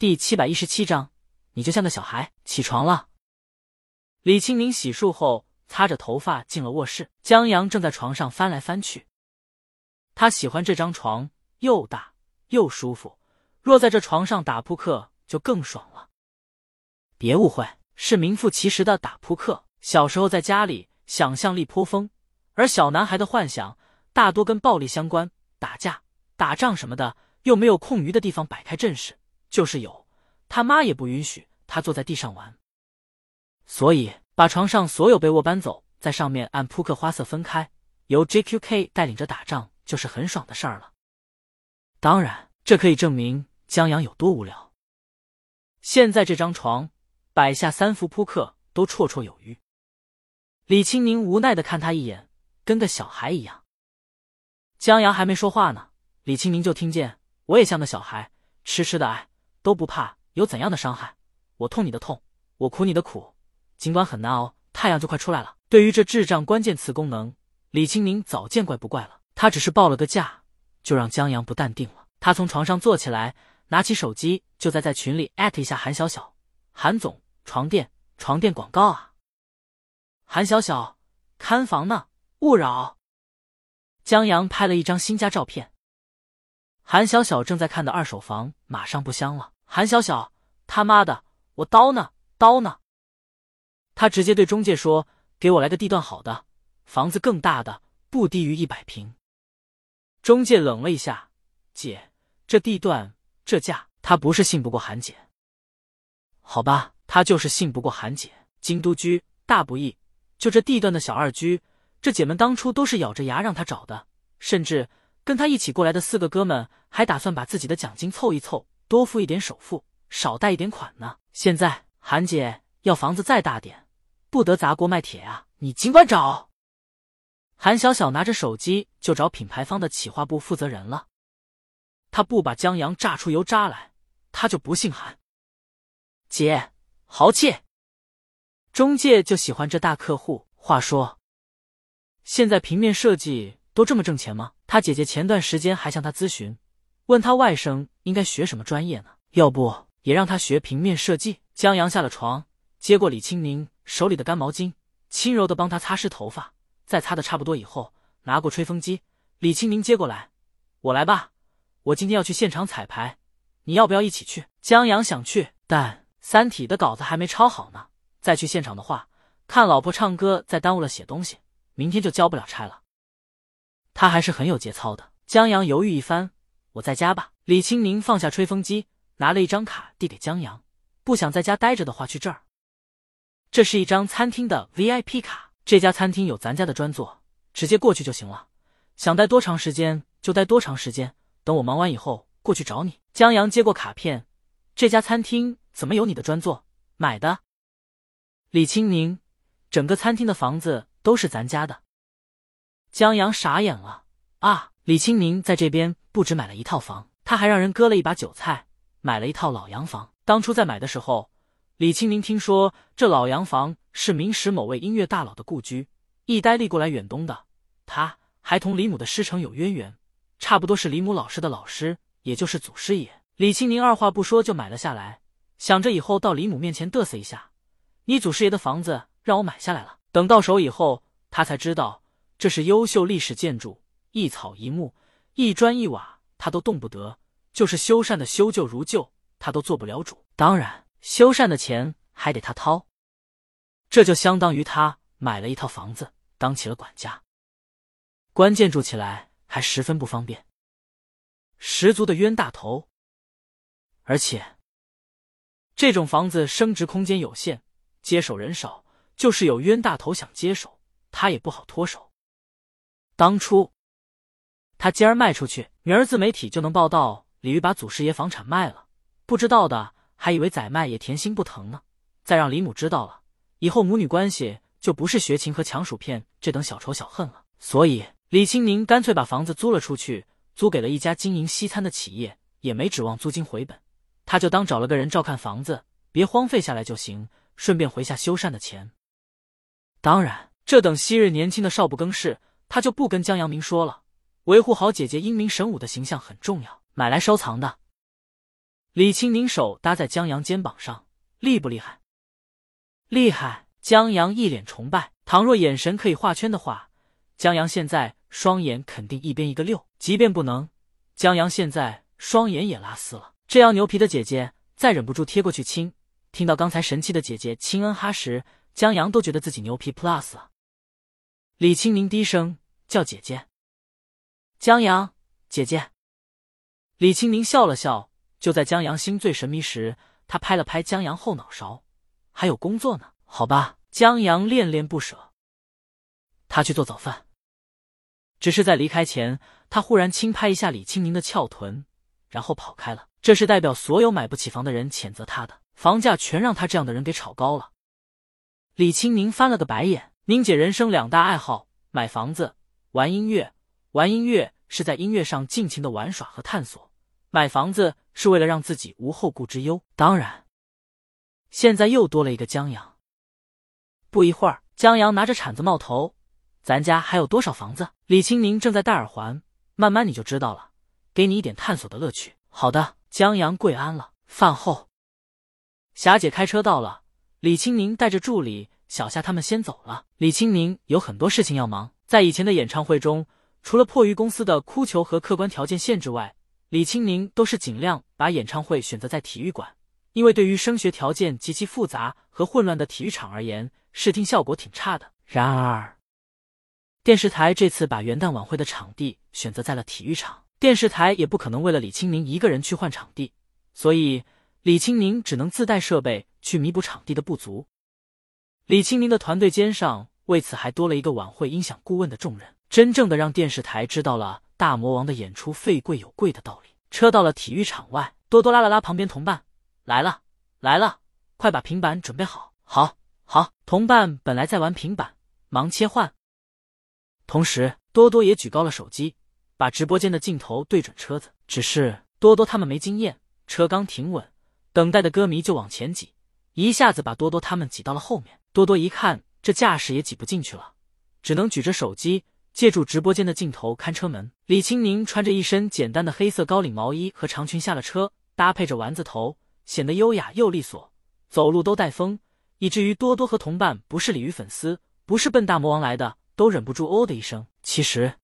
第七百一十七章，你就像个小孩。起床了。李清明洗漱后，擦着头发进了卧室。江阳正在床上翻来翻去。他喜欢这张床，又大又舒服。若在这床上打扑克，就更爽了。别误会，是名副其实的打扑克。小时候在家里，想象力颇丰，而小男孩的幻想大多跟暴力相关，打架、打仗什么的，又没有空余的地方摆开阵势。就是有，他妈也不允许他坐在地上玩，所以把床上所有被窝搬走，在上面按扑克花色分开，由 JQK 带领着打仗，就是很爽的事儿了。当然，这可以证明江阳有多无聊。现在这张床摆下三副扑克都绰绰有余。李青宁无奈的看他一眼，跟个小孩一样。江阳还没说话呢，李青宁就听见：“我也像个小孩，痴痴的爱。”都不怕有怎样的伤害，我痛你的痛，我苦你的苦，尽管很难熬，太阳就快出来了。对于这智障关键词功能，李青宁早见怪不怪了。他只是报了个价，就让江阳不淡定了。他从床上坐起来，拿起手机，就在在群里艾特一下韩小小：“韩总，床垫，床垫广告啊！”韩小小，看房呢，勿扰。江阳拍了一张新家照片，韩小小正在看的二手房马上不香了。韩小小，他妈的，我刀呢？刀呢？他直接对中介说：“给我来个地段好的，房子更大的，不低于一百平。”中介冷了一下：“姐，这地段这价，他不是信不过韩姐。好吧，他就是信不过韩姐。京都居大不易，就这地段的小二居，这姐们当初都是咬着牙让他找的，甚至跟他一起过来的四个哥们还打算把自己的奖金凑一凑。”多付一点首付，少贷一点款呢。现在韩姐要房子再大点，不得砸锅卖铁啊！你尽管找。韩小小拿着手机就找品牌方的企划部负责人了。他不把江阳榨出油渣来，他就不姓韩。姐，豪气！中介就喜欢这大客户。话说，现在平面设计都这么挣钱吗？他姐姐前段时间还向他咨询。问他外甥应该学什么专业呢？要不也让他学平面设计？江阳下了床，接过李青宁手里的干毛巾，轻柔的帮他擦拭头发。在擦的差不多以后，拿过吹风机。李青宁接过来，我来吧。我今天要去现场彩排，你要不要一起去？江阳想去，但《三体》的稿子还没抄好呢。再去现场的话，看老婆唱歌再耽误了写东西，明天就交不了差了。他还是很有节操的。江阳犹豫一番。我在家吧。李青宁放下吹风机，拿了一张卡递给江阳。不想在家待着的话，去这儿。这是一张餐厅的 VIP 卡，这家餐厅有咱家的专座，直接过去就行了。想待多长时间就待多长时间，等我忙完以后过去找你。江阳接过卡片，这家餐厅怎么有你的专座？买的。李青宁，整个餐厅的房子都是咱家的。江阳傻眼了啊！李青宁在这边不止买了一套房，他还让人割了一把韭菜，买了一套老洋房。当初在买的时候，李青宁听说这老洋房是明史某位音乐大佬的故居，一呆立过来远东的，他还同李母的师承有渊源，差不多是李母老师的老师，也就是祖师爷。李青宁二话不说就买了下来，想着以后到李母面前嘚瑟一下：“你祖师爷的房子让我买下来了。”等到手以后，他才知道这是优秀历史建筑。一草一木，一砖一瓦，他都动不得；就是修缮的修旧如旧，他都做不了主。当然，修缮的钱还得他掏。这就相当于他买了一套房子，当起了管家。关键住起来还十分不方便，十足的冤大头。而且，这种房子升值空间有限，接手人少，就是有冤大头想接手，他也不好脱手。当初。他今儿卖出去，明儿自媒体就能报道李玉把祖师爷房产卖了。不知道的还以为宰卖也甜心不疼呢。再让李母知道了，以后母女关系就不是学琴和抢薯片这等小仇小恨了。所以李青宁干脆把房子租了出去，租给了一家经营西餐的企业，也没指望租金回本。他就当找了个人照看房子，别荒废下来就行，顺便回下修缮的钱。当然，这等昔日年轻的少不更事，他就不跟江阳明说了。维护好姐姐英明神武的形象很重要，买来收藏的。李青宁手搭在江阳肩膀上，厉不厉害？厉害！江阳一脸崇拜。倘若眼神可以画圈的话，江阳现在双眼肯定一边一个六。即便不能，江阳现在双眼也拉丝了。这样牛皮的姐姐，再忍不住贴过去亲。听到刚才神气的姐姐亲恩哈时，江阳都觉得自己牛皮 plus 了。李青宁低声叫姐姐：“江阳姐姐。”李青宁笑了笑。就在江阳心醉神迷时，他拍了拍江阳后脑勺：“还有工作呢，好吧。”江阳恋恋不舍，他去做早饭。只是在离开前，他忽然轻拍一下李青宁的翘臀，然后跑开了。这是代表所有买不起房的人谴责他的房价全让他这样的人给炒高了。李青宁翻了个白眼。宁姐人生两大爱好：买房子、玩音乐。玩音乐是在音乐上尽情的玩耍和探索，买房子是为了让自己无后顾之忧。当然，现在又多了一个江阳。不一会儿，江阳拿着铲子冒头：“咱家还有多少房子？”李青宁正在戴耳环，慢慢你就知道了，给你一点探索的乐趣。好的，江阳跪安了。饭后，霞姐开车到了，李青宁带着助理小夏他们先走了。李青宁有很多事情要忙，在以前的演唱会中，除了迫于公司的哭求和客观条件限制外，李青宁都是尽量把演唱会选择在体育馆，因为对于声学条件极其复杂和混乱的体育场而言。视听效果挺差的。然而，电视台这次把元旦晚会的场地选择在了体育场。电视台也不可能为了李青宁一个人去换场地，所以李青宁只能自带设备去弥补场地的不足。李青宁的团队肩上为此还多了一个晚会音响顾问的重任，真正的让电视台知道了大魔王的演出费贵有贵的道理。车到了体育场外，多多拉了拉旁边同伴：“来了，来了，快把平板准备好。”好。好，同伴本来在玩平板，忙切换。同时，多多也举高了手机，把直播间的镜头对准车子。只是多多他们没经验，车刚停稳，等待的歌迷就往前挤，一下子把多多他们挤到了后面。多多一看，这架势也挤不进去了，只能举着手机，借助直播间的镜头看车门。李青宁穿着一身简单的黑色高领毛衣和长裙下了车，搭配着丸子头，显得优雅又利索，走路都带风。以至于多多和同伴不是鲤鱼粉丝，不是笨大魔王来的，都忍不住哦的一声。其实，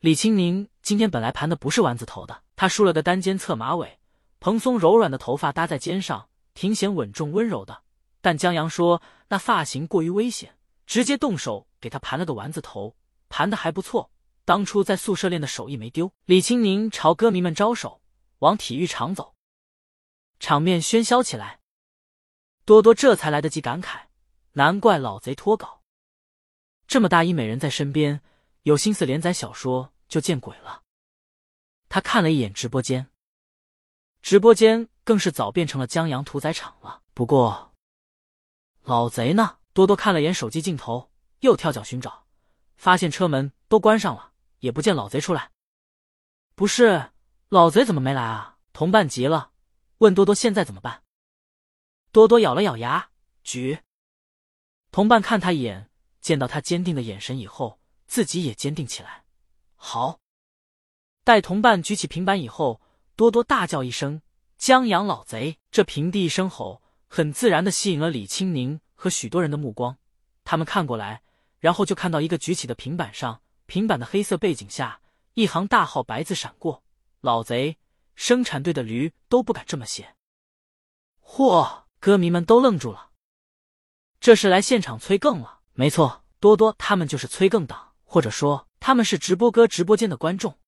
李青宁今天本来盘的不是丸子头的，他梳了个单肩侧马尾，蓬松柔软的头发搭在肩上，挺显稳重温柔的。但江阳说那发型过于危险，直接动手给他盘了个丸子头，盘的还不错。当初在宿舍练的手艺没丢。李青宁朝歌迷们招手，往体育场走，场面喧嚣起来。多多这才来得及感慨，难怪老贼脱稿，这么大一美人在身边，有心思连载小说就见鬼了。他看了一眼直播间，直播间更是早变成了江洋屠宰场了。不过，老贼呢？多多看了眼手机镜头，又跳脚寻找，发现车门都关上了，也不见老贼出来。不是，老贼怎么没来啊？同伴急了，问多多现在怎么办。多多咬了咬牙，举。同伴看他一眼，见到他坚定的眼神以后，自己也坚定起来。好，待同伴举起平板以后，多多大叫一声：“江阳老贼！”这平地一声吼，很自然的吸引了李青宁和许多人的目光。他们看过来，然后就看到一个举起的平板上，平板的黑色背景下，一行大号白字闪过：“老贼，生产队的驴都不敢这么写。”嚯！歌迷们都愣住了，这是来现场催更了。没错，多多他们就是催更党，或者说他们是直播哥直播间的观众。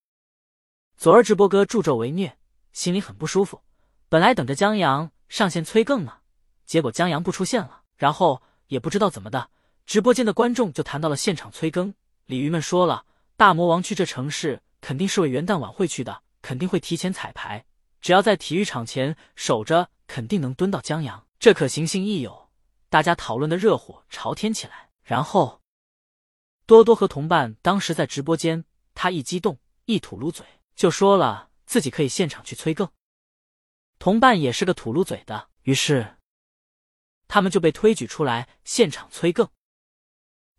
昨儿直播哥助纣为虐，心里很不舒服。本来等着江阳上线催更呢，结果江阳不出现了，然后也不知道怎么的，直播间的观众就谈到了现场催更。鲤鱼们说了，大魔王去这城市肯定是为元旦晚会去的，肯定会提前彩排，只要在体育场前守着。肯定能蹲到江阳，这可行性亦有。大家讨论的热火朝天起来。然后，多多和同伴当时在直播间，他一激动，一吐噜嘴，就说了自己可以现场去催更。同伴也是个吐噜嘴的，于是他们就被推举出来现场催更。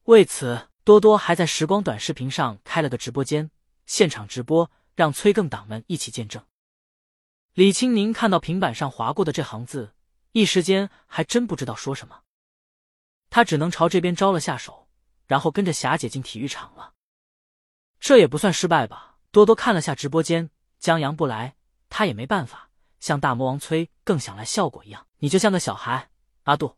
为此，多多还在时光短视频上开了个直播间，现场直播，让催更党们一起见证。李青宁看到平板上划过的这行字，一时间还真不知道说什么。他只能朝这边招了下手，然后跟着霞姐进体育场了。这也不算失败吧？多多看了下直播间，江阳不来，他也没办法，像大魔王催更想来效果一样。你就像个小孩，阿杜。